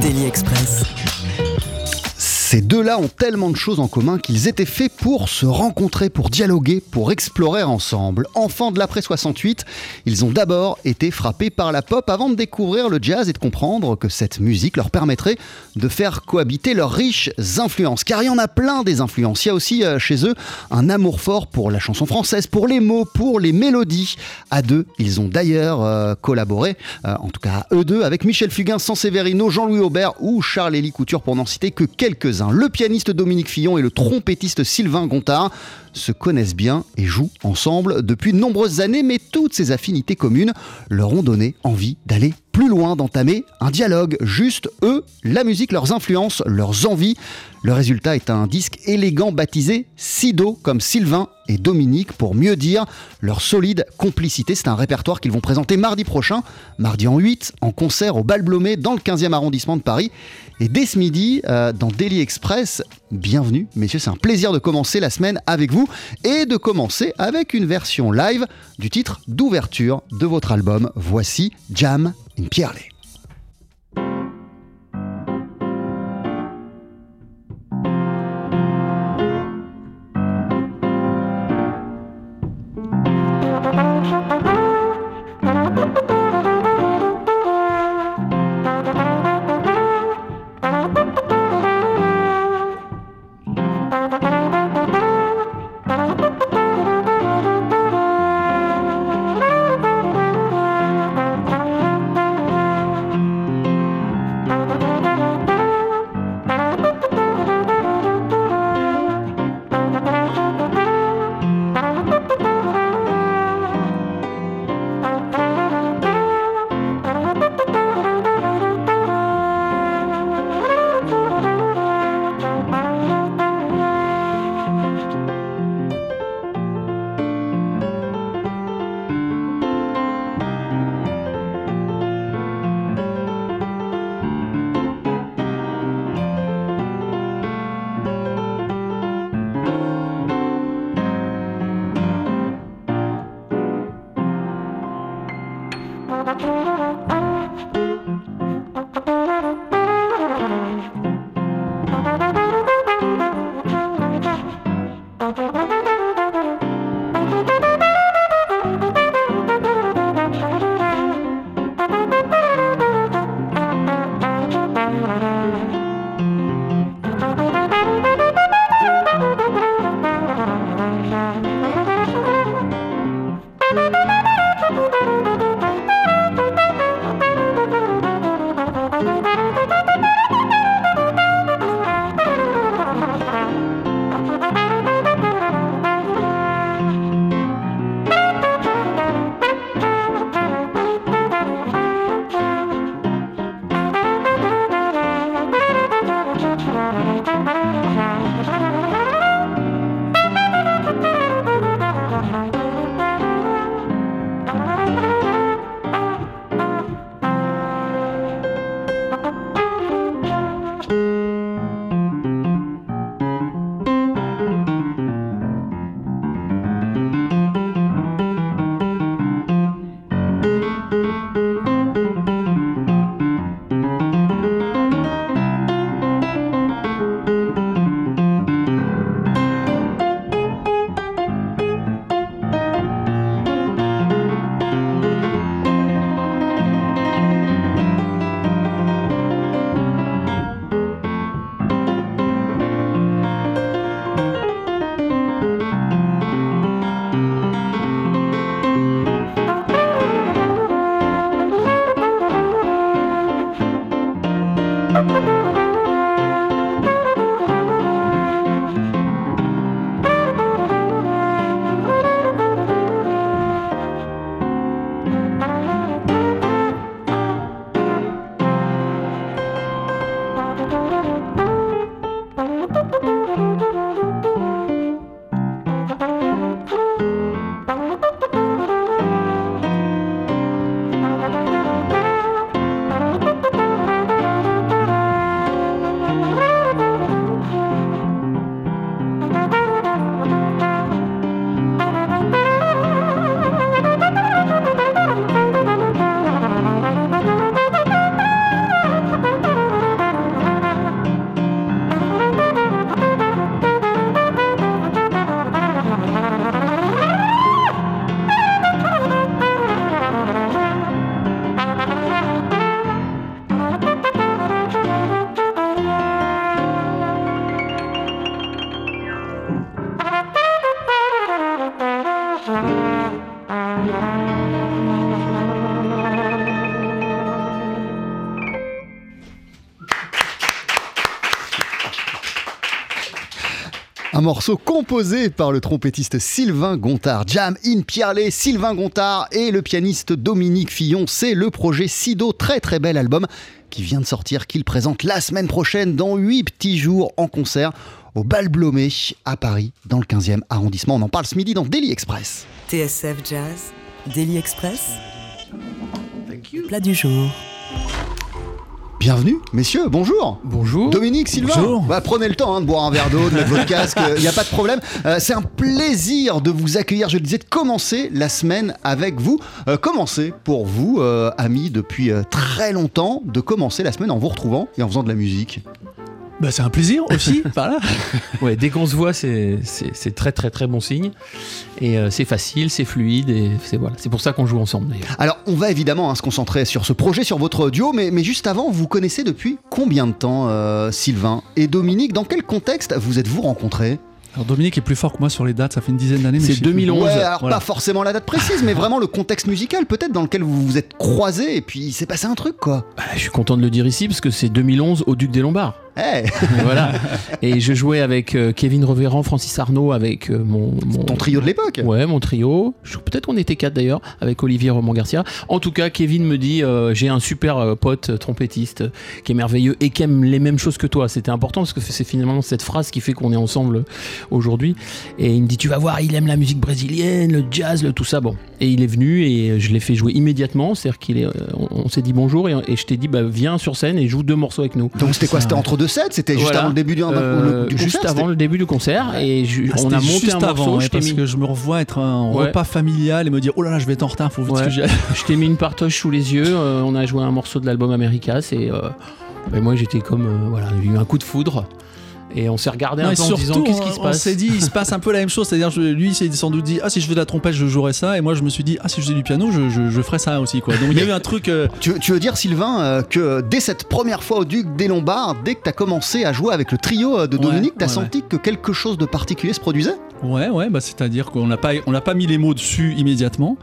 Daily Express. Ces deux-là ont tellement de choses en commun qu'ils étaient faits pour se rencontrer, pour dialoguer, pour explorer ensemble. Enfants de l'après 68, ils ont d'abord été frappés par la pop avant de découvrir le jazz et de comprendre que cette musique leur permettrait de faire cohabiter leurs riches influences. Car il y en a plein des influences. Il y a aussi euh, chez eux un amour fort pour la chanson française, pour les mots, pour les mélodies. À deux, ils ont d'ailleurs euh, collaboré, euh, en tout cas eux deux, avec Michel Fugain, Sanseverino, Jean-Louis Aubert ou Charles-Élie Couture pour n'en citer que quelques-uns. Le pianiste Dominique Fillon et le trompettiste Sylvain Gontard se connaissent bien et jouent ensemble depuis de nombreuses années, mais toutes ces affinités communes leur ont donné envie d'aller plus loin, d'entamer un dialogue. Juste eux, la musique, leurs influences, leurs envies. Le résultat est un disque élégant baptisé Sido, comme Sylvain et Dominique, pour mieux dire leur solide complicité. C'est un répertoire qu'ils vont présenter mardi prochain, mardi en 8, en concert au Bal Blomé dans le 15e arrondissement de Paris. Et dès ce midi, euh, dans Daily Express, bienvenue, messieurs, c'est un plaisir de commencer la semaine avec vous et de commencer avec une version live du titre d'ouverture de votre album. Voici Jam in Pierre. Morceau composé par le trompettiste Sylvain Gontard. Jam in Pierlet, Sylvain Gontard et le pianiste Dominique Fillon. C'est le projet Sido, très très bel album qui vient de sortir, qu'il présente la semaine prochaine dans 8 petits jours en concert au Bal Blomé à Paris, dans le 15e arrondissement. On en parle ce midi dans Daily Express. TSF Jazz, Daily Express, plat du jour. Bienvenue, messieurs, bonjour. Bonjour. Dominique, Sylvain. Bonjour. Bah, prenez le temps hein, de boire un verre d'eau, de mettre votre casque, il n'y a pas de problème. Euh, c'est un plaisir de vous accueillir, je le disais, de commencer la semaine avec vous. Euh, commencer pour vous, euh, amis, depuis euh, très longtemps, de commencer la semaine en vous retrouvant et en faisant de la musique. Bah, c'est un plaisir aussi. voilà. Ouais, dès qu'on se voit, c'est très très très bon signe. Et euh, c'est facile, c'est fluide, et c'est voilà. C'est pour ça qu'on joue ensemble d'ailleurs. Alors, on va évidemment hein, se concentrer sur ce projet, sur votre duo, mais, mais juste avant, vous connaissez depuis combien de temps euh, Sylvain et Dominique? Dans quel contexte vous êtes-vous rencontrés? Alors Dominique est plus fort que moi sur les dates, ça fait une dizaine d'années. mais C'est je sais plus. 2011. Ouais, alors voilà. pas forcément la date précise, mais vraiment le contexte musical peut-être dans lequel vous vous êtes croisés et puis il s'est passé un truc quoi. Bah, je suis content de le dire ici parce que c'est 2011 au Duc des Lombards. Voilà. Et je jouais avec euh, Kevin Reverand, Francis Arnaud, avec euh, mon, mon ton trio de l'époque. Ouais, mon trio. Peut-être qu'on était quatre d'ailleurs, avec Olivier Roman Garcia. En tout cas, Kevin me dit euh, j'ai un super pote trompettiste qui est merveilleux et qui aime les mêmes choses que toi. C'était important parce que c'est finalement cette phrase qui fait qu'on est ensemble aujourd'hui. Et il me dit tu vas voir, il aime la musique brésilienne, le jazz, le tout ça. Bon. Et il est venu et je l'ai fait jouer immédiatement. C'est-à-dire euh, on, on s'est dit bonjour et, et je t'ai dit bah, viens sur scène et joue deux morceaux avec nous. Donc c'était quoi? C'était entre deux C'était juste Voilà. avant le début du, Euh, du juste concert avant le début du concert et je- Ah, on a monté juste un morceau. avant, je parce mis- que je me revois être un Ouais. repas familial et me dire oh là là je vais être en retard, faut vite Ouais. que j'y. Je t'ai mis une partoche sous les yeux. euh, on a joué un morceau de l'album Americas et, euh, et moi j'étais comme euh, voilà, j'ai eu un coup de foudre et on s'est regardé Non, un et peu en disant qu'est-ce qui se on passe. s'est dit, il se passe un peu la même chose. C'est-à-dire, je- lui, il s'est sans doute dit, ah, si je fais de la trompette, je jouerai ça. Et moi, je me suis dit, ah, si je faisais du piano, je, je, je ferais ça aussi, quoi. Donc, il y a eu un truc. euh, Tu, tu veux dire, Sylvain, euh, que dès cette première fois au Duc des Lombards, dès que tu as commencé à jouer avec le trio euh, de Ouais, Dominique, tu as ouais, senti que quelque chose de particulier se produisait? Ouais, ouais, bah, c'est-à-dire qu'on n'a pas, on n'a pas mis les mots dessus immédiatement,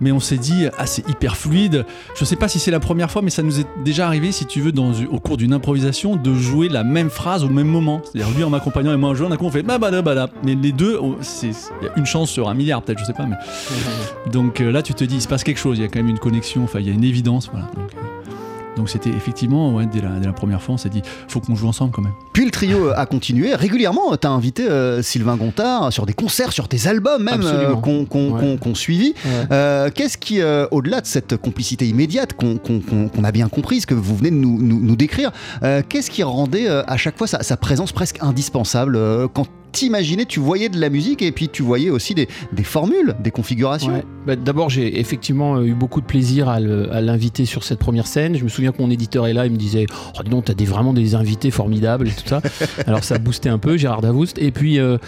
mais on s'est dit, ah, c'est hyper fluide. Je sais pas si c'est la première fois, mais ça nous est déjà arrivé, si tu veux, dans, au cours d'une improvisation, de jouer la même phrase au même moment. C'est-à-dire, lui en m'accompagnant et moi en jouant, d'un coup, on fait, bah, bah, bah, bah, Mais les deux, il y a une chance sur un milliard, peut-être, je sais pas, mais. Donc euh, là, tu te dis, il se passe quelque chose, il y a quand même une connexion, enfin, il y a une évidence, voilà. Donc, euh, donc c'était effectivement, ouais, dès la, dès la première fois, on s'est dit, faut qu'on joue ensemble quand même. Puis le trio euh, a continué. Régulièrement, tu as invité euh, Sylvain Gontard sur des concerts, sur tes albums même euh, qu'on qu'on- Ouais. qu'on- qu'on suivi. Ouais. Euh, Qu'est-ce qui, euh, au-delà de cette complicité immédiate qu'on a bien comprise, que vous venez de nous, nous- nous décrire, euh, qu'est-ce qui rendait euh, à chaque fois sa, sa présence presque indispensable euh, quand t'imaginais, tu voyais de la musique et puis tu voyais aussi des, des formules, des configurations. Ouais. Bah, D'abord, j'ai effectivement euh, eu beaucoup de plaisir à l'inviter sur cette première scène. Je me souviens que mon éditeur est là, il me disait Oh, dis donc, t'as des, vraiment des invités formidables et tout ça. Alors, ça boostait un peu, Gérard Davoust. Et puis. euh,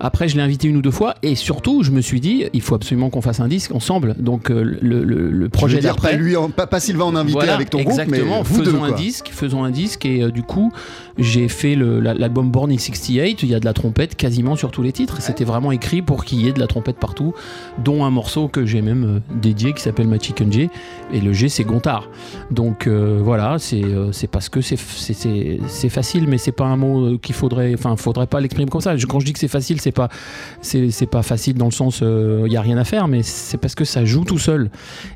après, je l'ai invité une ou deux fois, et surtout, je me suis dit, il faut absolument qu'on fasse un disque ensemble. Donc, euh, le, le- le Je projet dire, pas d'après. lui, en- pas, pas Sylvain en invité Voilà, avec ton groupe, exactement. mais vous faisons deux. un quoi. disque, faisons un disque et euh, du coup j'ai fait la- l'album Born in 68. Il y a de la trompette quasiment sur tous les titres. C'était vraiment écrit pour qu'il y ait de la trompette partout, dont un morceau que j'ai même euh, dédié qui s'appelle Ma Chicken J. Et le G c'est Gontard. Donc voilà, c'est parce que c'est facile, mais c'est pas un mot qu'il faudrait. Enfin, faudrait pas l'exprimer comme ça. Je- Quand je dis que c'est facile, c'est c'est pas, c'est pas facile dans le sens, il y a rien à faire, mais c'est parce que ça joue tout seul.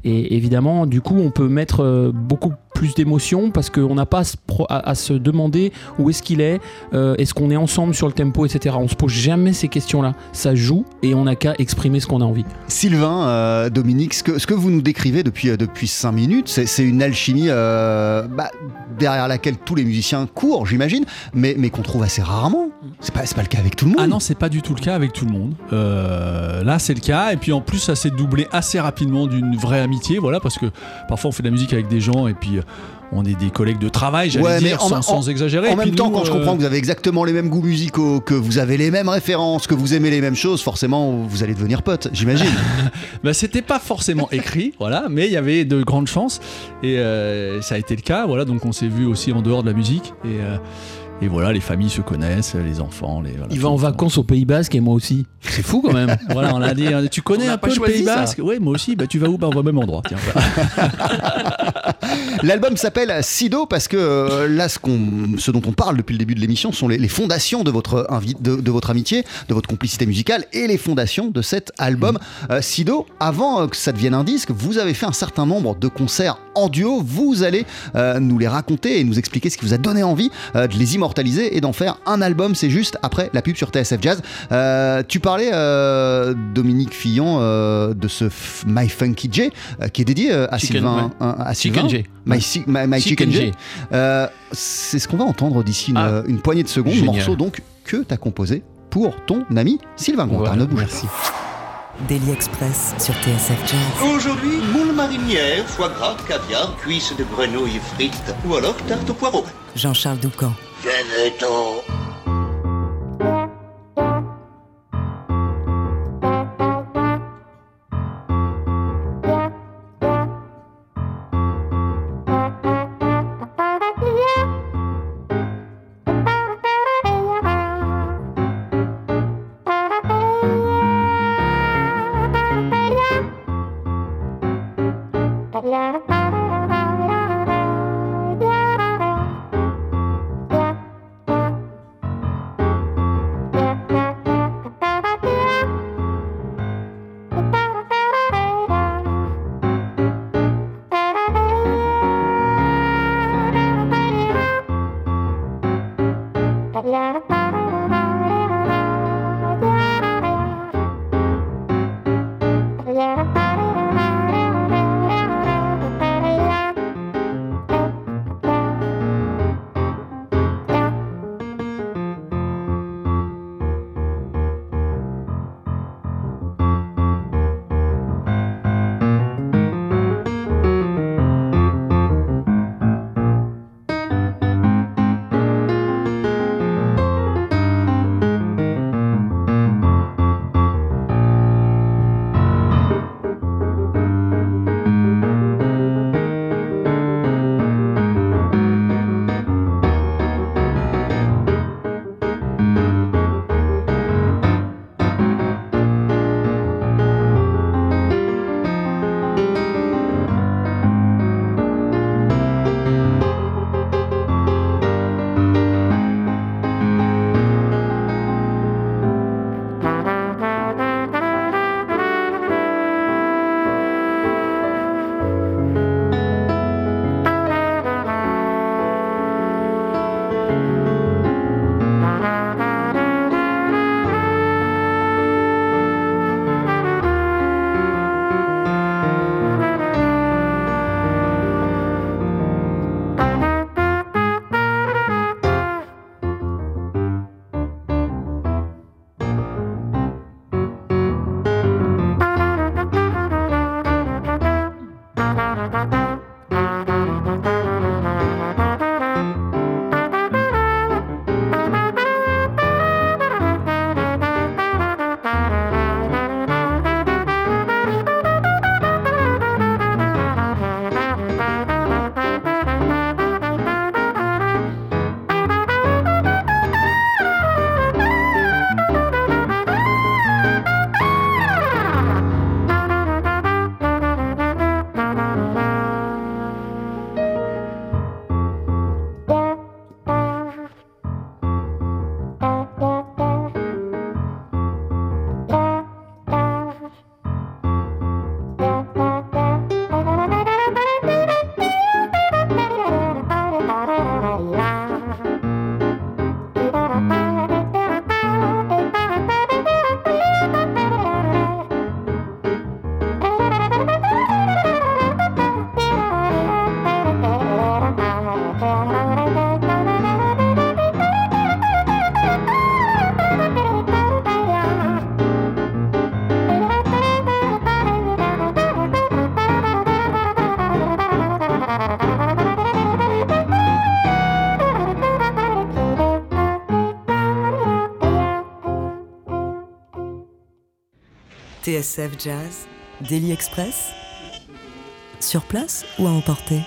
Et évidemment, du coup, on peut mettre euh, beaucoup plus d'émotion parce qu'on n'a pas à se, pro- à- à se demander où est-ce qu'il est, euh, est-ce qu'on est ensemble sur le tempo, etc. On se pose jamais ces questions-là. Ça joue et on n'a qu'à exprimer ce qu'on a envie. Sylvain, euh, Dominique, ce que, ce que vous nous décrivez depuis, euh, depuis 5 minutes, c'est c'est une alchimie euh, bah, derrière laquelle tous les musiciens courent, j'imagine, mais, mais qu'on trouve assez rarement. C'est pas, c'est pas le cas avec tout le monde. Ah non, c'est pas du tout le cas avec tout le monde. Euh, là, c'est le cas. Et puis en plus, ça s'est doublé assez rapidement d'une vraie amitié. Voilà, parce que parfois on fait de la musique avec des gens et puis euh, on est des collègues de travail, j'allais Ouais, mais dire, en- sans, en- sans exagérer. En Et même temps, quand je euh, comprends que vous avez exactement les mêmes goûts musicaux, que vous avez les mêmes références, que vous aimez les mêmes choses, forcément, vous allez devenir potes, j'imagine. Bah, c'était pas forcément écrit, voilà, mais il y avait de grandes chances et euh, ça a été le cas, voilà. Donc on s'est vu aussi en dehors de la musique et, euh, et voilà, les familles se connaissent, les enfants, les. voilà, Il va en vacances au Pays Basque et moi aussi. C'est fou quand même. Voilà, on a dit, euh, tu connais On n'a un peu le Pays. Basque? Oui, moi aussi. Bah, tu vas où? Bah, on va au même endroit. Tiens. L'album s'appelle Sido parce que euh, là, ce, qu'on- ce dont on parle depuis le début de l'émission sont les, les fondations de votre, invi- de, de votre amitié, de votre complicité musicale et les fondations de cet album. Euh, Sido, avant euh, que ça devienne un disque, vous avez fait un certain nombre de concerts en duo. Vous allez euh, nous les raconter et nous expliquer ce qui vous a donné envie euh, de les immortaliser et d'en faire un album. C'est juste après la pub sur TSF Jazz. Euh, tu parlais, Dominique Fillon, de ce My Funky J qui est dédié à Chicken, Sylvain. ouais. à Chicken Sylvain. J. My, Si- My- My Chicken, Chicken J. C'est ce qu'on va entendre d'ici une, Ah. une poignée de secondes. Génial. Morceau donc que tu as composé pour ton ami Sylvain Gontard. Voilà, Ne bouge merci. Daily Express sur TSF Jazz. Aujourd'hui, moule marinière, foie gras, caviar, cuisses de grenouille frites ou alors tarte au poireau. Jean-Charles Doucan. la TSF Jazz, Daily Express. Sur place ou à emporter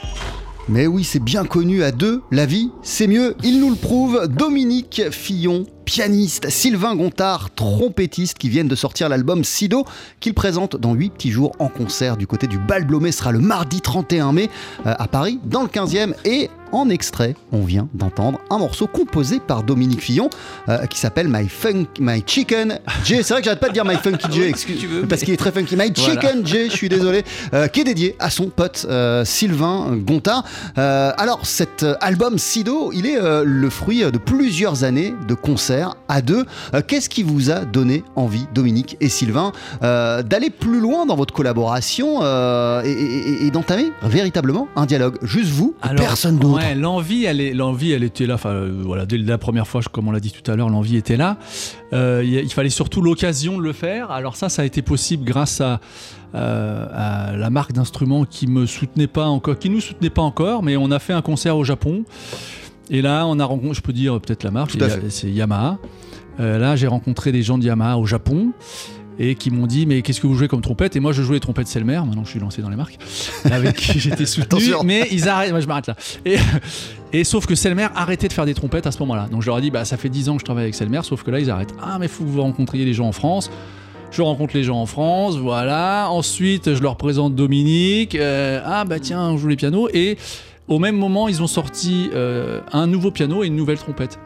Mais oui, c'est bien connu à deux, la vie, c'est mieux, il nous le prouve. Dominique Fillon, pianiste, Sylvain Gontard, trompettiste, qui viennent de sortir l'album Sido, qu'il présente dans 8 petits jours en concert du côté du Bal Blomet, sera le mardi 31 mai euh, à Paris, dans le 15e, et en extrait, on vient d'entendre un morceau composé par Dominique Fillon euh, qui s'appelle My Funk, My Chicken J. C'est vrai que j'arrête pas de dire My Funky J, excuse, tu veux, parce qu'il est très funky. My Chicken J, je suis désolé, euh, qui est dédié à son pote euh, Sylvain Gontard. Alors, cet album Sido, il est le fruit de plusieurs années de concerts à deux. Euh, Qu'est-ce qui vous a donné envie, Dominique et Sylvain, euh, d'aller plus loin dans votre collaboration euh, et, et- et d'entamer véritablement un dialogue? Juste vous, Alors, personne d'autre? Ouais, l'envie, elle, est, l'envie, elle était là. Enfin, voilà, dès la première fois, comme on l'a dit tout à l'heure, l'envie était là. Euh, il fallait surtout l'occasion de le faire. Alors ça, ça a été possible grâce à, euh, à la marque d'instruments qui me soutenait pas encore, qui nous soutenait pas encore, mais on a fait un concert au Japon. Et là, on a rencontré, je peux dire peut-être la marque, c'est- Yamaha. Euh, là, j'ai rencontré des gens de Yamaha au Japon et qui m'ont dit mais qu'est-ce que vous jouez comme trompette? Et moi je jouais les trompettes Selmer. Maintenant je suis lancé dans les marques. Avec qui j'étais soutenu. Mais ils arrêtent moi je m'arrête là. Et, et sauf que Selmer arrêtait de faire des trompettes à ce moment-là. Donc je leur ai dit bah ça fait 10 ans que je travaille avec Selmer sauf que là ils arrêtent. Ah mais faut que vous rencontriez les gens en France. Je rencontre les gens en France, voilà. Ensuite, je leur présente Dominique. euh, ah bah tiens, on joue les pianos. Et au même moment, ils ont sorti euh, un nouveau piano et une nouvelle trompette.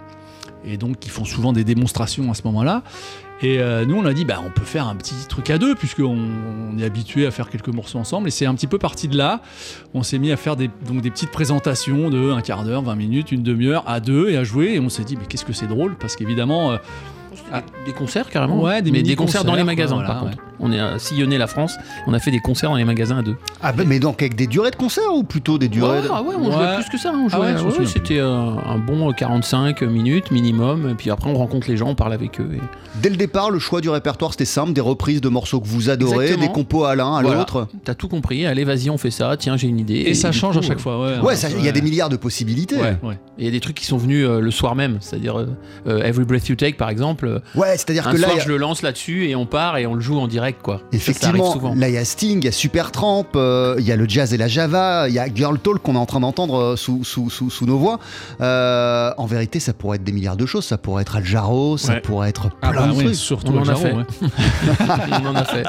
Et donc, ils font souvent des démonstrations à ce moment-là. Et euh, nous, on a dit, bah, on peut faire un petit truc à deux, puisqu'on on est habitué à faire quelques morceaux ensemble. Et c'est un petit peu parti de là. On s'est mis à faire des, donc des petites présentations de un quart d'heure, 20 minutes, une demi-heure à deux et à jouer. Et on s'est dit, mais qu'est-ce que c'est drôle Parce qu'évidemment, euh, Ah, des concerts carrément Ouais, des mais des concerts dans les magasins voilà, par ouais. On est à sillonner la France, on a fait des concerts dans les magasins à deux. Ah bah, mais donc avec des durées de concert ou plutôt des durées Ouais, de... ah ouais, on Ouais. jouait plus que ça. On Ah ouais, ouais, c'était euh, un bon 45 minutes minimum. Et puis après, on rencontre les gens, on parle avec eux. et- Dès le départ, le choix du répertoire c'était simple, des reprises de morceaux que vous adorez, Exactement. des compos à l'un, à Voilà. l'autre. T'as tout compris. Allez, vas-y, on fait ça. Tiens, j'ai une idée. et, ça change coup, à chaque euh, fois. Ouais, il y a des milliards de possibilités. Ouais, ouais. Il y a des trucs qui sont venus euh, le soir même, c'est-à-dire euh, euh, Every Breath You Take par exemple. euh, Ouais, c'est-à-dire que là, soir, a- je le lance là-dessus et on part et on le joue en direct quoi. Ça, ça arrive effectivement, là il y a Sting, il y a Supertramp, euh, il y a le jazz et la Java, il y a Girl Talk qu'on est en train d'entendre euh, sous, sous, sous, sous nos voix. Euh, en vérité, ça pourrait être des milliards de choses. Ça pourrait être Al Jarreau, ça Ouais. pourrait être Ah plein bah de oui, trucs. surtout On en le a Jarreau, fait. ouais. on en a fait.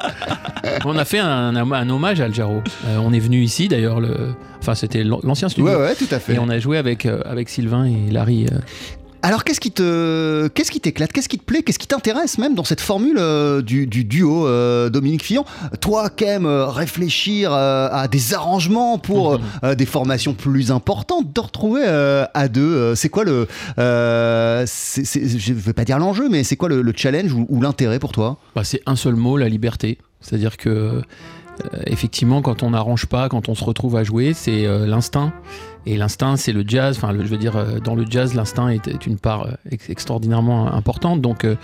On a fait un, hommage à Al Jarreau. Euh, on est venu ici d'ailleurs, le... enfin c'était l'an- l'ancien studio. Ouais, ouais, tout à fait. Et on a joué avec, euh, avec Sylvain et Larry. Alors, qu'est-ce qui te, qu'est-ce qui t'éclate, qu'est-ce qui te plaît, qu'est-ce qui t'intéresse même dans cette formule euh, du, du duo euh, Dominique Fillon? Toi qui aimes euh, réfléchir euh, à des arrangements pour Mhm. des formations plus importantes, de retrouver à deux, c'est quoi le, c'est- c'est- je vais pas dire l'enjeu, mais c'est quoi le, le challenge ou, ou l'intérêt pour toi? Bah, c'est un seul mot, la liberté. C'est-à-dire que effectivement, quand on n'arrange pas, quand on se retrouve à jouer, c'est l'instinct. Et l'instinct, c'est le jazz. Enfin, je veux dire, euh, dans le jazz, l'instinct est, une part euh, ex- extraordinairement importante. Donc, euh,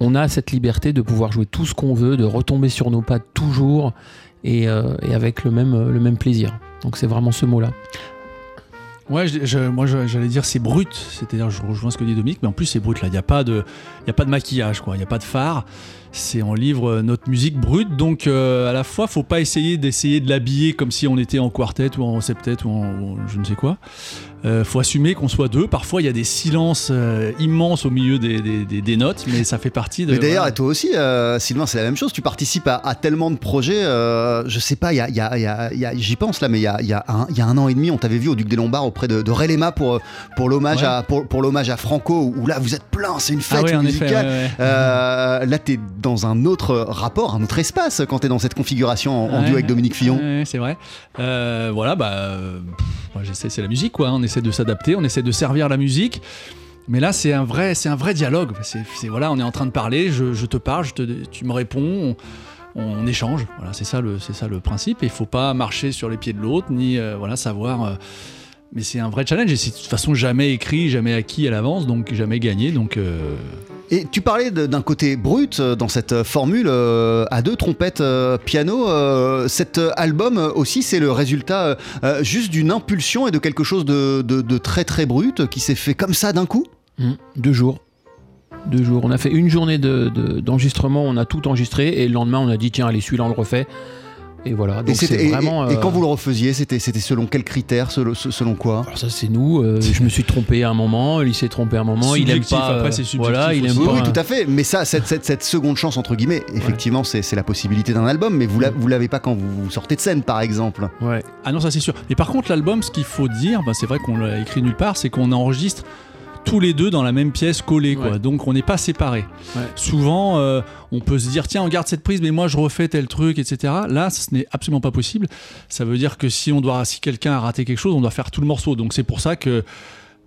on a cette liberté de pouvoir jouer tout ce qu'on veut, de retomber sur nos pattes toujours et, avec le même, le même plaisir. Donc, c'est vraiment ce mot-là. Ouais, moi j'allais dire c'est brut, c'est-à-dire je rejoins ce que dit Dominique, mais en plus c'est brut là, il n'y a, a pas de maquillage, il n'y a pas de phare, c'est on livre euh, notre musique brute, donc euh, à la fois faut pas essayer d'essayer de l'habiller comme si on était en quartet ou en septet ou en ou je ne sais quoi. Euh, faut assumer qu'on soit deux. Parfois, il y a des silences euh, immenses au milieu des, des- des- des notes, mais ça fait partie de. Mais d'ailleurs, voilà. et toi aussi, Sylvain, c'est la même chose. Tu participes à, à tellement de projets. je sais pas, il y a, y a- y a- j'y pense là, mais il y a, il y a un, un an et demi, on t'avait vu au Duc des Lombards auprès de, de pour, pour l'hommage Ouais. à, pour, pour l'hommage à Franco, où là, vous êtes plein, c'est une fête Ah ouais, en effet. musicale. ouais, là, t'es dans un autre rapport, un autre espace quand t'es dans cette configuration en, Ouais, duo avec Dominique Fillon. ouais, c'est vrai. Euh, voilà, bah, j'essaie, c'est la musique, quoi. On essaie de s'adapter, on essaie de servir la musique. Mais là, c'est un vrai, c'est un vrai dialogue. C'est, c'est- voilà, on est en train de parler, je, je te parle, je te, tu me réponds, on, on échange. Voilà, c'est ça le, c'est ça le principe. Et il faut pas marcher sur les pieds de l'autre, ni euh, voilà savoir. euh, mais c'est un vrai challenge et c'est de toute façon jamais écrit, jamais acquis à l'avance, donc jamais gagné. Donc euh, Et tu parlais d'un côté brut euh, dans cette euh, formule euh, à deux trompettes piano. cet album aussi, c'est le résultat juste d'une impulsion et de quelque chose de, très très brut qui s'est fait comme ça d'un coup? Hum, Deux jours. Deux jours. On a fait une journée de- de- d'enregistrement, on a tout enregistré et le lendemain on a dit tiens allez celui-là on le refait. Et voilà. Et, Donc et- vraiment. et- et euh, quand vous le refaisiez, c'était c'était selon quels critères, selon, selon quoi? Alors ça c'est nous. euh, je me suis trompé à un moment, il s'est trompé à un moment. il aime Subjectif, pas. après, euh, c'est subjectif Voilà, il aime. Oui, pas. oui, tout à fait. Mais ça, cette, cette- cette seconde chance, entre guillemets, effectivement, c'est c'est la possibilité d'un album, mais vous la- vous l'avez pas quand vous sortez de scène, par exemple. Ouais. Ah non, ça c'est sûr. Et par contre, l'album, ce qu'il faut dire, bah, c'est vrai qu'on l'a écrit nulle part, c'est qu'on enregistre tous les deux dans la même pièce quoi. Ouais. Donc on n'est pas séparés. Ouais. Souvent, euh, on peut se dire tiens, on garde cette prise, mais moi je refais tel truc, etc. Là, ce n'est absolument pas possible. Ça veut dire que si on doit, si quelqu'un a raté quelque chose, on doit faire tout le morceau. Donc c'est pour ça que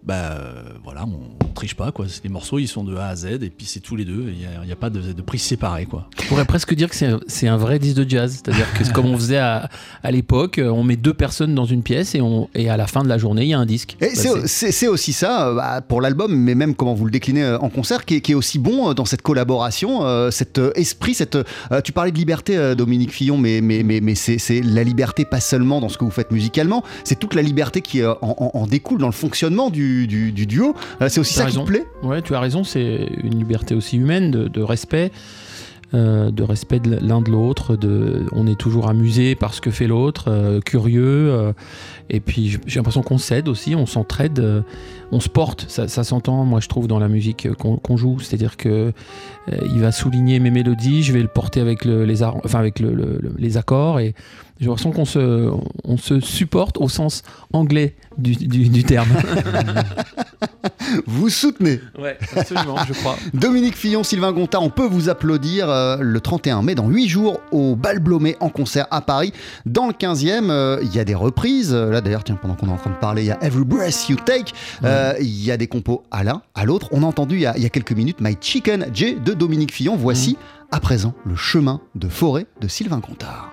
bah euh, voilà, on, on triche pas quoi. Les morceaux ils sont de A à Z et puis c'est tous les deux. Il n'y a, il y a pas de, de prise séparée quoi. On pourrait presque dire que c'est un- c'est un vrai disque de jazz. C'est-à-dire que c'est comme on faisait à, à l'époque, euh, on met deux personnes dans une pièce et, on, et à la fin de la journée, il y a un disque. Et Bah, c'est- aussi ça euh, bah, pour l'album, mais même comment vous le déclinez en concert, qui est, qui est aussi bon dans cette collaboration, euh, cet esprit, cette. euh, tu parlais de liberté, Dominique Fillon, mais mais mais, mais c'est c'est la liberté pas seulement dans ce que vous faites musicalement, c'est toute la liberté qui en, en- en découle dans le fonctionnement du, du- du duo. Euh, c'est aussi ça qui raison. te plaît. Ouais, tu as raison, c'est une liberté aussi humaine, de, de respect, euh, de respect de l'un de l'autre. De, on est toujours amusé par ce que fait l'autre, euh, curieux. euh, et puis j'ai l'impression qu'on s'aide aussi, on s'entraide, on se porte. Ça, ça s'entend, moi je trouve, dans la musique qu'on qu'on joue. C'est-à-dire que euh, il va souligner mes mélodies, je vais le porter avec, le- les, ar- enfin, avec le- le- le- les accords. Et j'ai l'impression qu'on se, on se supporte au sens anglais du, du- du terme. Vous soutenez. ouais, absolument, je crois. Dominique Fillon, Sylvain Gontard, on peut vous applaudir euh, le 31 mai dans 8 jours au Bal Blomet en concert à Paris. Dans le 15e, euh, il y a des reprises. Euh, Là d'ailleurs, tiens, pendant qu'on est en train de parler, il y a Every Breath You Take. Euh, Il y a des compos à l'un, à l'autre. On a entendu il y a, il y a quelques minutes My Chicken J de Dominique Fillon. Voici à présent le chemin de forêt de Sylvain Gontard.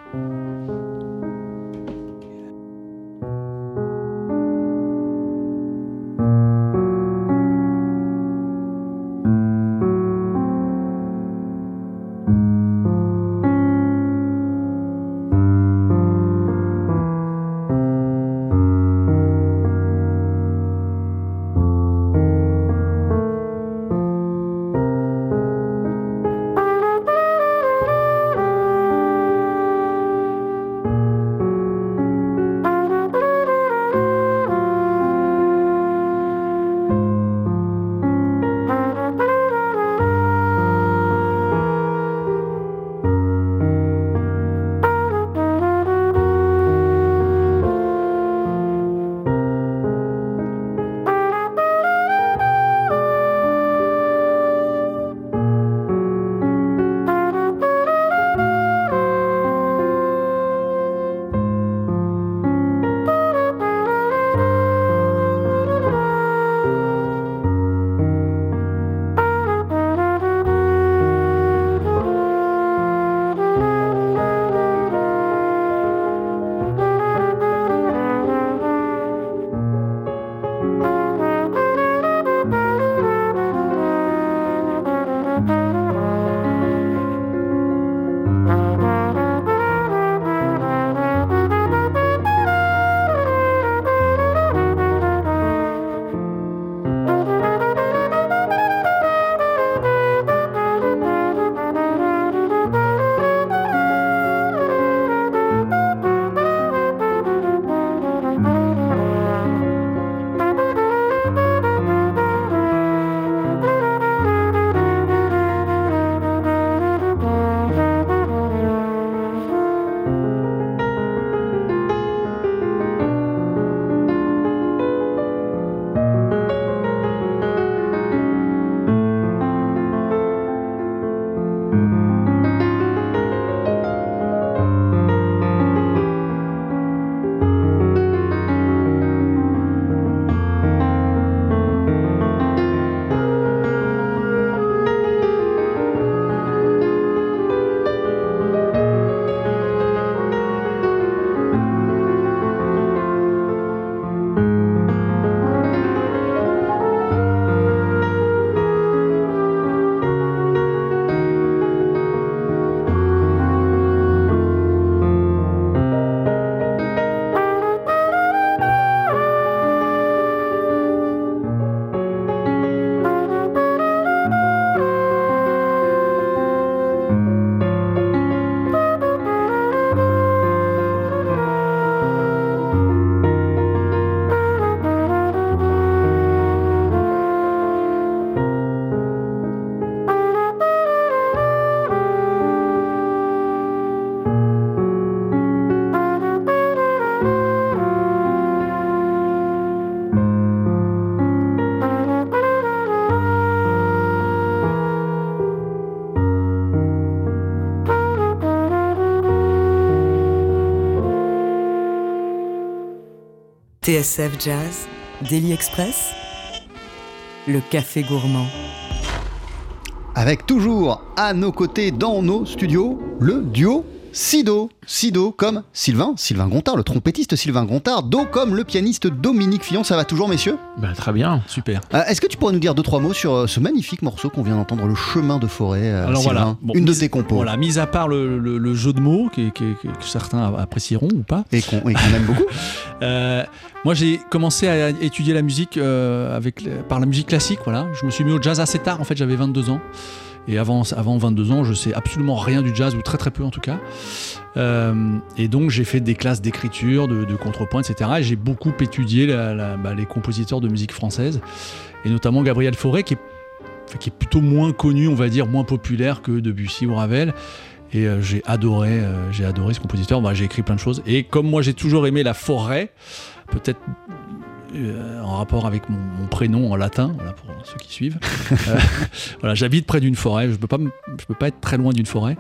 TSF Jazz, Daily Express, le café gourmand. Avec toujours à nos côtés dans nos studios le duo Sido. Sido comme Sylvain, Sylvain Gontard, le trompettiste Sylvain Gontard, Do comme le pianiste Dominique Fillon. Ça va toujours, messieurs? Bah, très bien. Super. Euh, Est-ce que tu pourrais nous dire deux, trois mots sur euh, ce magnifique morceau qu'on vient d'entendre, Le chemin de forêt, euh, Alors Sylvain voilà, Bon, Une de tes compos. Voilà, mis à part le, le- le jeu de mots qui- qui- qui- que certains apprécieront ou pas. Et qu'on aime beaucoup. Euh, moi, j'ai commencé à étudier la musique euh, avec, par la musique classique. Voilà, je me suis mis au jazz assez tard. En fait, j'avais 22 ans. Et avant, avant 22 ans, je sais absolument rien du jazz, ou très très peu en tout cas. Euh, et donc, j'ai fait des classes d'écriture, de, contrepoint, etc. Et j'ai beaucoup étudié bah, les compositeurs de musique française, et notamment Gabriel Fauré, qui est, enfin, qui est plutôt moins connu, on va dire, moins populaire que Debussy ou Ravel. Et euh, j'ai adoré, euh, j'ai adoré ce compositeur. Bah, j'ai écrit plein de choses. Et comme moi, j'ai toujours aimé la forêt, peut-être euh, en rapport avec mon, prénom en latin, pour ceux qui suivent. Euh, voilà, j'habite près d'une forêt. Je peux je peux pas être très loin d'une forêt.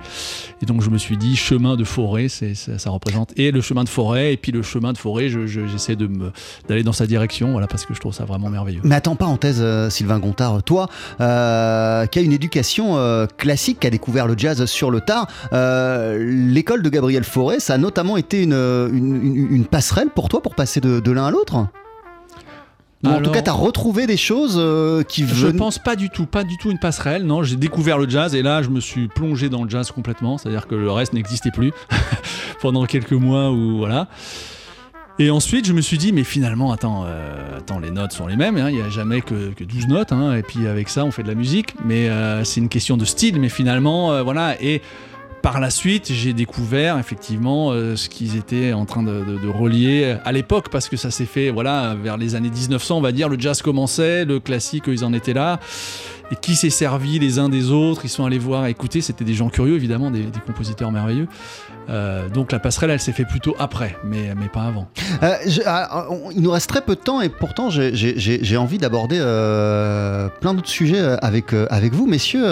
Et donc je me suis dit chemin de forêt, ça, représente et le chemin de forêt et puis le chemin de forêt. je- je- J'essaie de me d'aller dans sa direction, voilà, parce que je trouve ça vraiment merveilleux. Mais attends, parenthèse, euh, Sylvain Gontard, toi, qui a une éducation classique, qui a découvert le jazz sur le tard, l'école de Gabriel Fauré, ça a notamment été une, une- passerelle pour toi pour passer de l'un à l'autre? Ou en tout cas, tu as retrouvé des choses euh, qui Je venaient. pense pas du tout, pas du tout une passerelle. Non, j'ai découvert le jazz et là, je me suis plongé dans le jazz complètement. C'est-à-dire que le reste n'existait plus pendant quelques mois ou voilà. Et ensuite, je me suis dit, mais finalement, attends, euh, attends les notes sont les mêmes. hein, Il n'y a jamais que, que 12 notes. hein, et puis avec ça, on fait de la musique. Mais euh, c'est une question de style. Mais finalement, euh, voilà. Et par la suite, j'ai découvert effectivement euh, ce qu'ils étaient en train de, relier à l'époque, parce que ça s'est fait, voilà, vers les années 1900, on va dire, le jazz commençait, le classique, ils en étaient là. Et qui s'est servi les uns des autres, ils sont allés voir, écouter, c'était des gens curieux, évidemment, des compositeurs merveilleux. Euh, donc la passerelle, elle s'est fait plutôt après, mais, mais pas avant. Euh, ah, il nous reste très peu de temps et pourtant j'ai- envie d'aborder euh, plein d'autres sujets avec, avec vous, messieurs.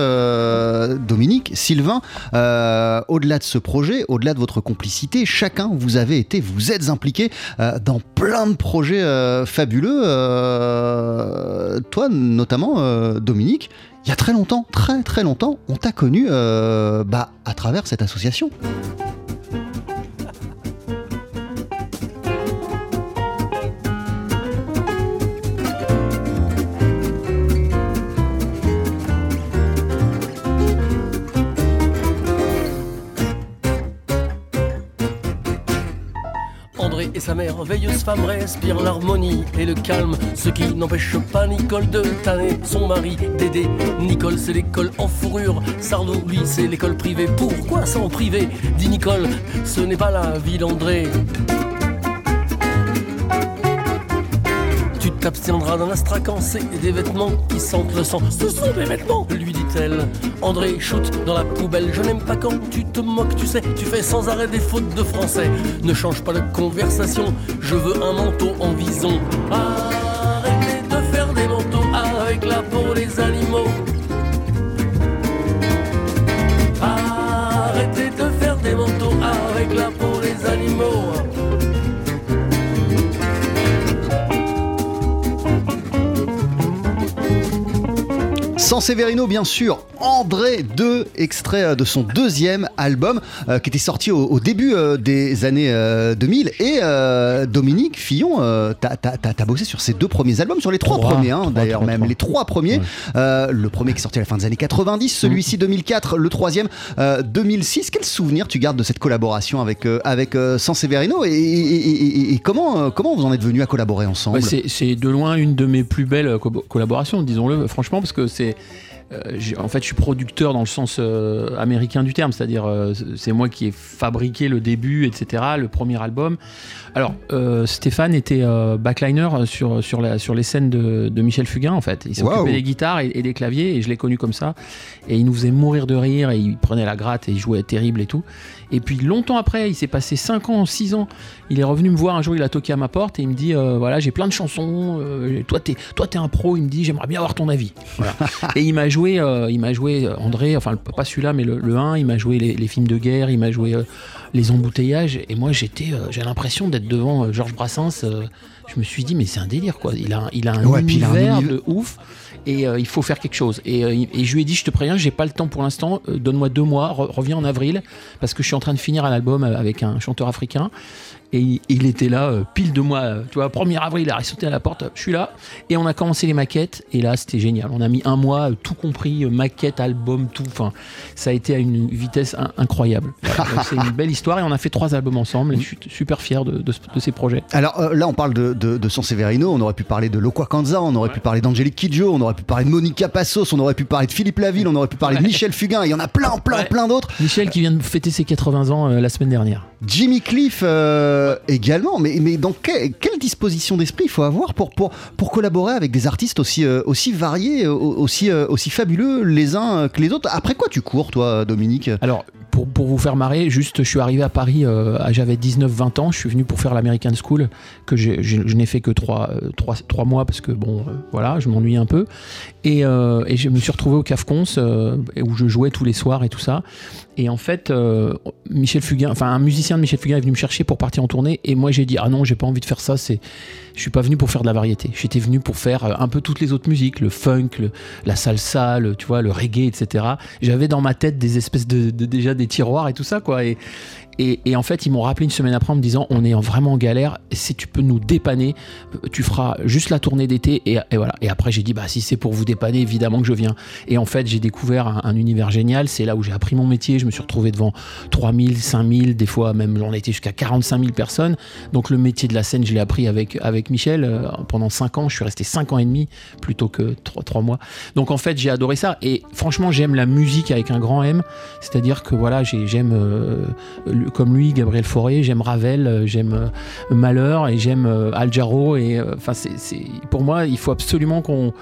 Dominique, Sylvain, au-delà de ce projet, au-delà de votre complicité, chacun, vous avez été, vous êtes impliqués euh, dans plein de projets fabuleux. Toi, notamment, Dominique, il y a très longtemps, très très longtemps, on t'a connu euh, bah, à travers cette association. Merveilleuse femme respirent l'harmonie et le calme, ce qui n'empêche pas Nicole de tanner son mari Dédé. Nicole, c'est l'école en fourrure, Sardou, lui, c'est l'école privée. Pourquoi s'en priver? Dit Nicole, ce n'est pas la vie d'André. Tu t'abstiendras d'un astracan, c'est des vêtements qui sentent le sang. Ce sont des vêtements, lui dit-elle. André, shoot dans la poubelle. Je n'aime pas quand tu te moques, tu sais. Tu fais sans arrêt des fautes de français. Ne change pas de conversation. Je veux un manteau en vison. Arrêtez de faire des manteaux avec la peau des animaux. Arrêtez de faire des manteaux avec la peau des animaux. Sans Severino, bien sûr, André 2, extrait euh, de son deuxième album euh, qui était sorti au, au début euh, des années euh, 2000. Et Dominique Fillon, t'as bossé sur ces deux premiers albums, sur les trois, Trois, premiers hein, d'ailleurs, même trois. les trois premiers. Le premier qui est sorti à la fin des années 90, celui-ci 2004, le troisième euh, 2006. Quel souvenir tu gardes de cette collaboration avec, avec Sans Severino et, et- et- et- et comment, comment vous en êtes venus à collaborer ensemble? Ouais, c'est- c'est de loin une de mes plus belles co- collaborations, disons-le franchement, parce que c'est. Euh, en fait, je suis producteur dans le sens euh, américain du terme, c'est-à-dire euh, c'est moi qui ai fabriqué le début, etc., le premier album. Alors, Stéphane était backliner sur, sur, la, sur les scènes de, de Michel Fugain, en fait. Il s'occupait Waouh. des guitares et, et des claviers, et je l'ai connu comme ça. Et il nous faisait mourir de rire, et il prenait la gratte, et il jouait terrible et tout. Et puis, longtemps après, il s'est passé 5 ans, 6 ans, il est revenu me voir un jour, il a toqué à ma porte, et il me dit euh, Voilà, j'ai plein de chansons, euh, toi, t'es toi, t'es un pro, il me dit J'aimerais bien avoir ton avis. Voilà. et il m'a joué euh, il m'a joué euh, André, enfin pas celui-là, mais le, le 1, il m'a joué les, films de guerre, il m'a joué euh, les embouteillages, et moi j'étais, j'ai l'impression d'être devant Georges Brassens. Je me suis dit, mais c'est un délire quoi. Il a, il a un Ouais, un univers univers- de ouf. Et euh, il faut faire quelque chose. Et, euh, et je lui ai dit, je te préviens, j'ai pas le temps pour l'instant. euh, Donne-moi deux mois. re- reviens en avril parce que je suis en train de finir un album avec un chanteur africain. Et il, était là, pile de mois. Tu vois, 1er avril, il a sauté à la porte. Je suis là. Et on a commencé les maquettes. Et là, c'était génial. On a mis un mois, tout compris, maquette, album, tout. Enfin, ça a été à une vitesse in- incroyable. Voilà. C'est une belle histoire. Et on a fait trois albums ensemble. Et je suis super fier de, de ce- de ces projets. Alors là, on parle de, de, de San Severino, on aurait pu parler de Loqua Kanza, on aurait pu parler d'Angelique Kidjo, on aurait pu parler de Monica Passos, on aurait pu parler de Philippe Laville, on aurait pu parler de. Michel Fugain, il y en a plein, plein, Ouais. plein d'autres. Michel qui vient de fêter ses 80 ans euh, la semaine dernière. Jimmy Cliff euh, également, mais, mais dans que- quelle disposition d'esprit il faut avoir pour, pour, pour collaborer avec des artistes aussi, euh, aussi variés, aussi, euh, aussi fabuleux les uns que les autres? Après quoi tu cours, toi, Dominique? Alors, pour, vous faire marrer, juste, je suis arrivé à Paris, euh, j'avais 19-20 ans, je suis venu pour faire l'American School, que je n'ai fait que 3, mois, parce que, bon, euh, voilà, je m'ennuie un peu. Et, euh, et je me suis retrouvé au CAFCONS, où je jouais tous les soirs et tout ça. Et en fait, euh, Michel Fugain, enfin, un musicien de Michel Fugain est venu me chercher pour partir en tournée, et moi j'ai dit, ah non, j'ai pas envie de faire ça, c'est... Je suis pas venu pour faire de la variété. J'étais venu pour faire euh, un peu toutes les autres musiques, le funk, la salsa, le, tu vois, le reggae, etc. J'avais dans ma tête des espèces de, déjà des tiroirs et tout ça, quoi. Et, en fait, ils m'ont rappelé une semaine après en me disant, on est en- vraiment en galère. Si tu peux nous dépanner, tu feras juste la tournée d'été. Et, voilà. Et après, j'ai dit, bah si c'est pour vous dépanner, évidemment que je viens. Et en fait, j'ai découvert un, un univers génial. C'est là où j'ai appris mon métier. Je me suis retrouvé devant 3000, 5000, des fois même, on a été jusqu'à 45 000 personnes. Donc le métier de la scène, je l'ai appris avec, avec Michel euh, pendant 5 ans. Je suis resté 5 ans et demi plutôt que 3, mois. Donc en fait, j'ai adoré ça. Et franchement, j'aime la musique avec un grand M. C'est-à-dire que voilà, j'ai- j'aime, euh, comme lui, Gabriel Fauré, j'aime Ravel, euh, j'aime euh, Malheur et j'aime euh, Al. Et enfin, pour moi, il faut absolument qu'on,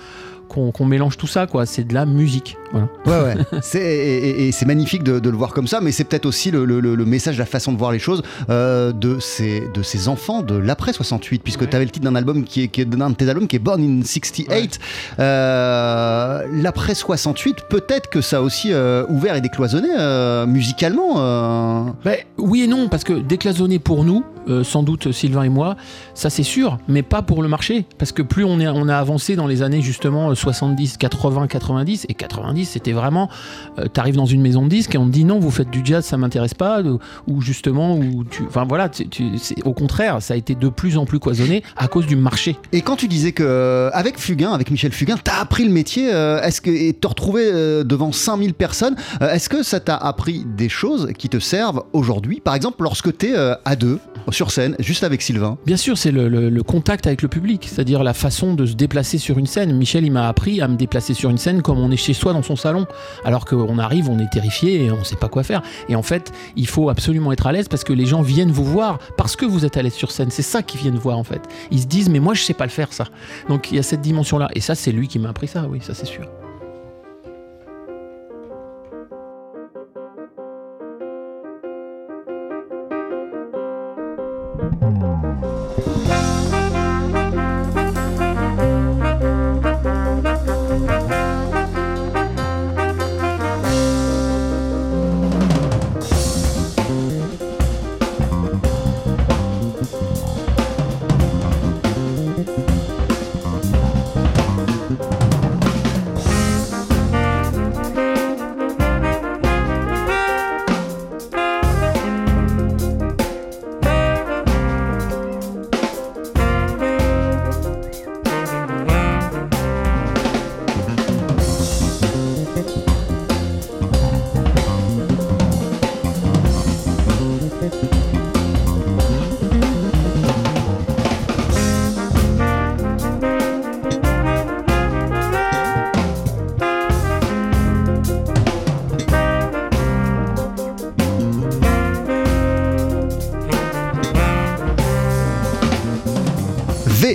qu'on, mélange tout ça, quoi. C'est de la musique. Voilà. Ouais, ouais. C'est, et, c'est magnifique de, de le voir comme ça, mais c'est peut-être aussi le, le- le- le message, la façon de voir les choses euh, de, ces, de ces enfants de l'après 68, puisque tu avais le titre d'un album qui est, qui est d'un de tes albums qui est Born in 68. Euh, l'après 68, peut-être que ça a aussi euh, ouvert et décloisonné euh, musicalement. Ben, oui et non, parce que décloisonner pour nous, euh, sans doute Sylvain et moi, ça c'est sûr, mais pas pour le marché. Parce que plus on, est, on a avancé dans les années justement euh, 70, 80, 90, et 90 c'était vraiment, euh, t'arrives dans une maison de disques et on te dit non, vous faites du jazz, ça m'intéresse pas, ou, justement, ou tu, enfin voilà, au contraire, ça a été de plus en plus cloisonné à cause du marché. Et quand tu disais que euh, avec Fugain, avec Michel Fugain, t'as appris le métier, est-ce que et te retrouver devant 5000 personnes, est-ce que ça t'a appris des choses qui te servent aujourd'hui Par exemple, lorsque t'es à deux sur scène, juste avec Sylvain. Bien sûr, c'est le, contact avec le public, c'est-à-dire la façon de se déplacer sur une scène. Michel, il m'a appris à me déplacer sur une scène comme on est chez soi dans son salon, alors qu'on arrive, on est terrifié et on ne sait pas quoi faire. Et en fait, il faut absolument être à l'aise parce que les gens viennent vous voir parce que vous êtes à l'aise sur scène. C'est ça qu'ils viennent voir en fait. Ils se disent, mais moi, je sais pas le faire ça. Donc il y a cette dimension-là. Et ça, c'est lui qui m'a appris ça, oui, ça c'est sûr.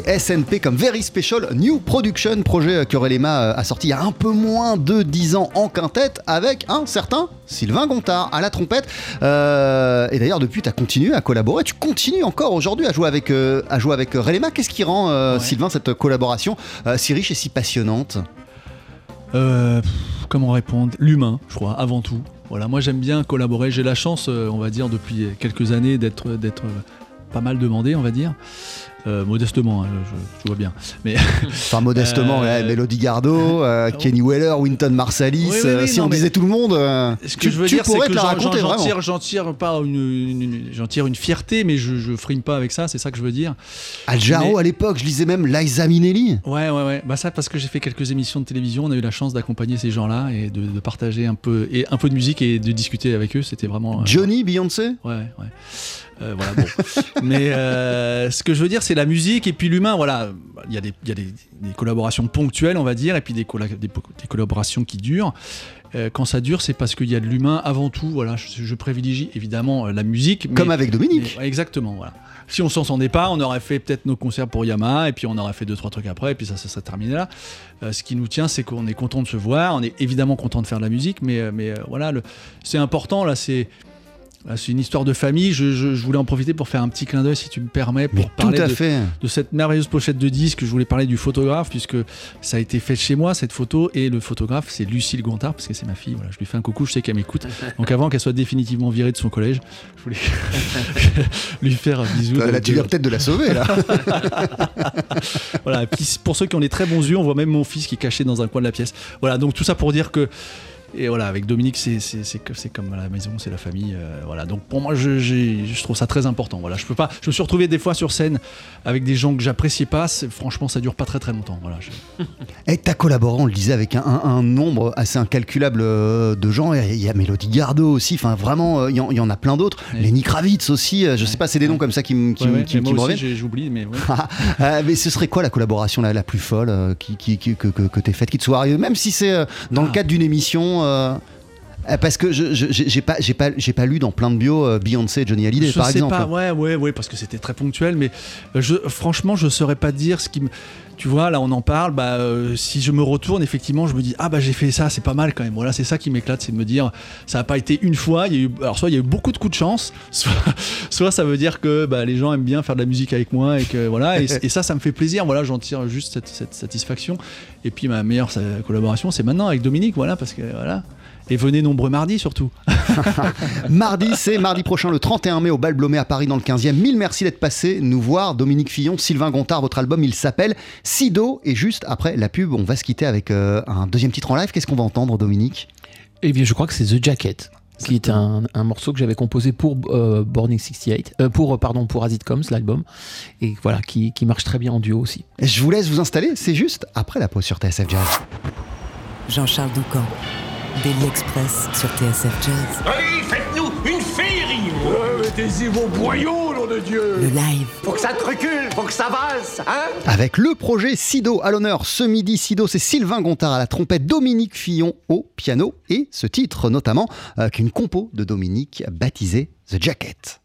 VSNP comme Very Special New Production, projet que Relema a sorti il y a un peu moins de 10 ans en quintette avec un certain Sylvain Gontard à la trompette. Euh, et d'ailleurs, depuis, tu as continué à collaborer. Tu continues encore aujourd'hui à jouer avec, euh, à jouer avec Relema. Qu'est-ce qui rend, euh, Sylvain, cette collaboration euh, si riche et si passionnante? Euh, pff, comment répondre? L'humain, je crois, avant tout. Voilà, moi j'aime bien collaborer. J'ai la chance, euh, on va dire, depuis quelques années d'être euh, pas mal demandé, on va dire. Euh, modestement, hein, je, je vois bien. Mais Enfin, modestement, Euh, ouais, Mélodie Gardot, euh, Kenny Weller, Winton Marsalis. Oui, oui, euh, oui, si non, on disait tout le monde, euh, Ce que je veux tu dire, c'est pourrais que te la raconter j'en- tire, j'en tire pas une, une- une- j'en tire une fierté, mais je, je frime pas avec ça, c'est ça que je veux dire. Al Jarreau Mais- à l'époque, je lisais même Liza Minnelli. Ouais, ouais, ouais. Bah ça, parce que j'ai fait quelques émissions de télévision, on a eu la chance d'accompagner ces gens-là et de, de partager un peu, et un peu de musique et de discuter avec eux. C'était vraiment. euh, Johnny, Beyoncé? Ouais, ouais. Euh, voilà, bon. Mais euh, ce que je veux dire, c'est la musique et puis l'humain. Voilà, il y a, des, il y a des, des collaborations ponctuelles, on va dire, et puis des, colla- des, collaborations qui durent. Euh, quand ça dure, c'est parce qu'il y a de l'humain avant tout. Voilà, je, je privilégie évidemment euh, la musique. mais- Comme avec Dominique. mais- exactement, voilà. Si on s'entendait pas, on aurait fait peut-être nos concerts pour Yamaha, et puis on aurait fait deux trois trucs après, et puis ça, ça serait terminé là. Euh, ce qui nous tient, c'est qu'on est content de se voir, on est évidemment content de faire de la musique, mais, euh, mais voilà, c'est important là, c'est. Là, C'est une histoire de famille. Je, je- je voulais en profiter pour faire un petit clin d'œil, si tu me permets, pour Mais parler à de, fait. de cette merveilleuse pochette de disque. Je voulais parler du photographe, puisque ça a été fait chez moi, cette photo. Et le photographe, c'est Lucille Gontard, parce que c'est ma fille. Voilà, je lui fais un coucou, je sais qu'elle m'écoute. Donc avant qu'elle soit définitivement virée de son collège, je voulais lui faire un bisou. Là, Donc, tu viens peut-être de la sauver, là. voilà, puis pour ceux qui ont les très bons yeux, on voit même mon fils qui est caché dans un coin de la pièce. Voilà, donc tout ça pour dire que. Et voilà, avec Dominique, c'est c'est- c'est c'est comme à la maison, c'est la famille. euh, voilà, donc pour moi, je, j'ai- je trouve ça très important. Voilà, je peux pas. Je me suis retrouvé des fois sur scène avec des gens que j'appréciais pas. c'est- Franchement, ça dure pas très très longtemps. Voilà. je- Et t'as collaboré, on le disait, avec un, un- un nombre assez incalculable euh, de gens. Il y a Mélodie Gardot aussi, enfin vraiment, euh, il y, en- a plein d'autres. Lenny Kravitz aussi, je sais pas, c'est des noms comme ça qui, me- qui, Ouais, me- ouais, qui- et qui moi me aussi, reviennent. j'ai- j'oublie, mais ouais. Euh, mais ce serait quoi la collaboration la, la plus folle euh, qui, que, que, que t'aies faite, qui te soit arrivée, même si c'est dans le Ah. cadre d'une émission euh, parce que je j'ai pas j'ai pas j'ai pas lu dans plein de bios euh, Beyoncé et Johnny Hallyday je par sais exemple. pas, ouais, ouais, ouais, parce que c'était très ponctuel, mais euh, je, franchement, je saurais pas dire ce qui me. Tu vois, là, on en parle. Bah, euh, si je me retourne, effectivement, je me dis ah bah j'ai fait ça, c'est pas mal quand même. Voilà, c'est ça qui m'éclate, c'est de me dire ça a pas été une fois. Alors soit il y a eu beaucoup de coups de chance, soit, ça veut dire que bah, les gens aiment bien faire de la musique avec moi et que voilà. Et, ça, ça me fait plaisir. Voilà, j'en tire juste cette, satisfaction. Et puis ma meilleure collaboration, c'est maintenant avec Dominique. Voilà, parce que voilà. Et venez nombreux mardi surtout. Mardi, c'est mardi prochain, le 31 mai, au Bal Blomet à Paris, dans le 15e. Mille merci d'être passé nous voir. Dominique Fillon, Sylvain Gontard, votre album, il s'appelle Sido. Et juste après la pub, on va se quitter avec euh, un deuxième titre en live. Qu'est-ce qu'on va entendre, Dominique? Eh bien, je crois que c'est The Jacket, qui est un, un morceau que j'avais composé pour euh, Burning 68, euh, pour, euh, pardon, pour As It Comes, l'album, et voilà, qui, qui marche très bien en duo aussi. Je vous laisse vous installer, c'est juste après la pause sur TSF Jazz. Jean-Charles Doucan, Daily Express sur TSF Jazz. Allez, faites-nous une féerie Mettez-y vos boyaux, nom de Dieu Le live, Faut que ça te recule, faut que ça valse, hein Avec le projet Sido à l'honneur. Ce midi, Sido, c'est Sylvain Gontard à la trompette, Dominique Fillon au piano et ce titre notamment, euh, qu'une compo de Dominique baptisée The Jacket.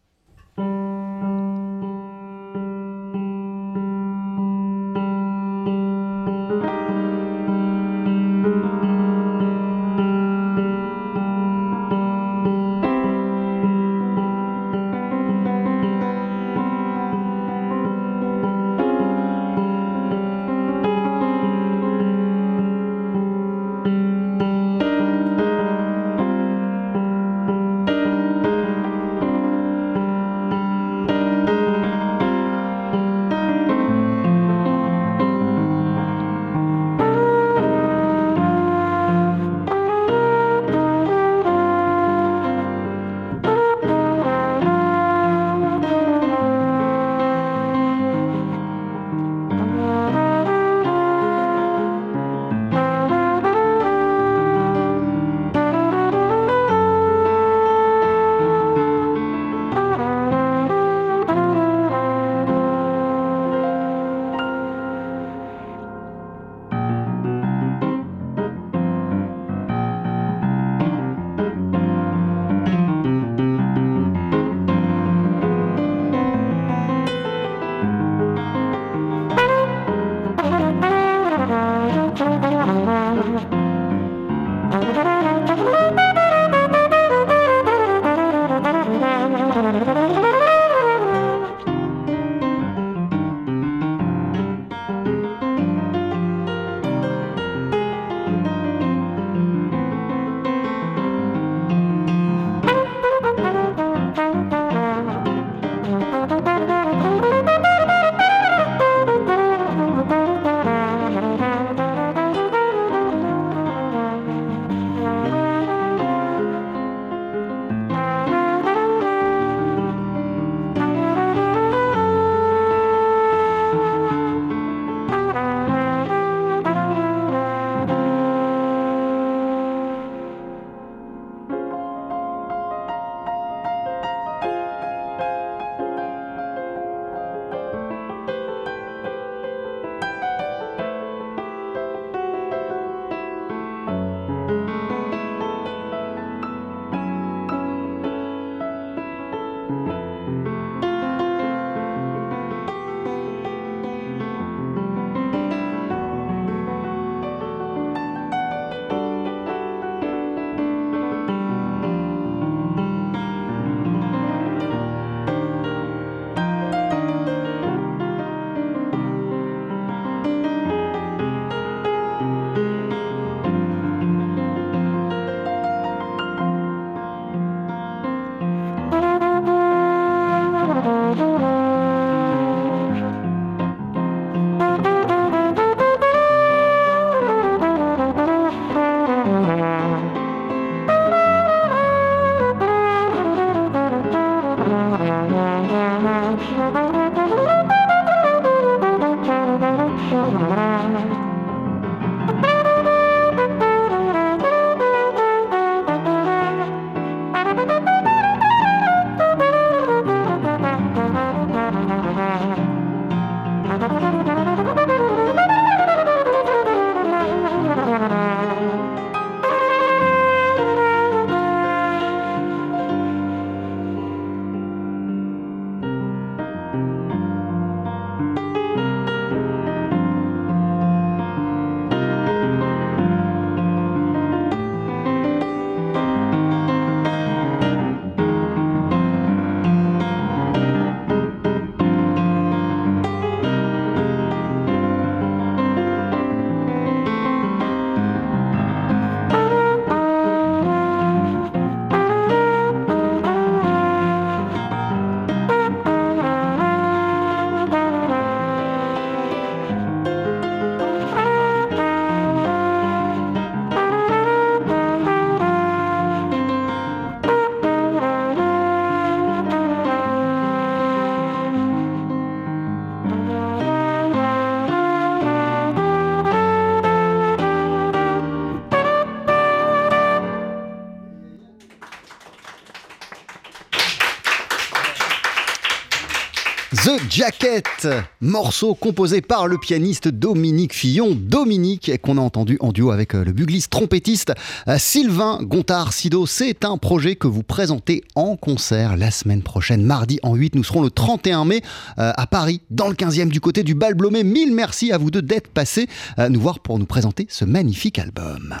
Jacket, morceau composé par le pianiste Dominique Fillon. Dominique, qu'on a entendu en duo avec euh, le bugliste trompettiste euh, Sylvain Gontard-Sido. C'est un projet que vous présentez en concert la semaine prochaine, mardi en 8. Nous serons le 31 mai euh, à Paris, dans le 15e, du côté du Bal Blomé. Mille merci à vous deux d'être passés nous voir pour nous présenter ce magnifique album.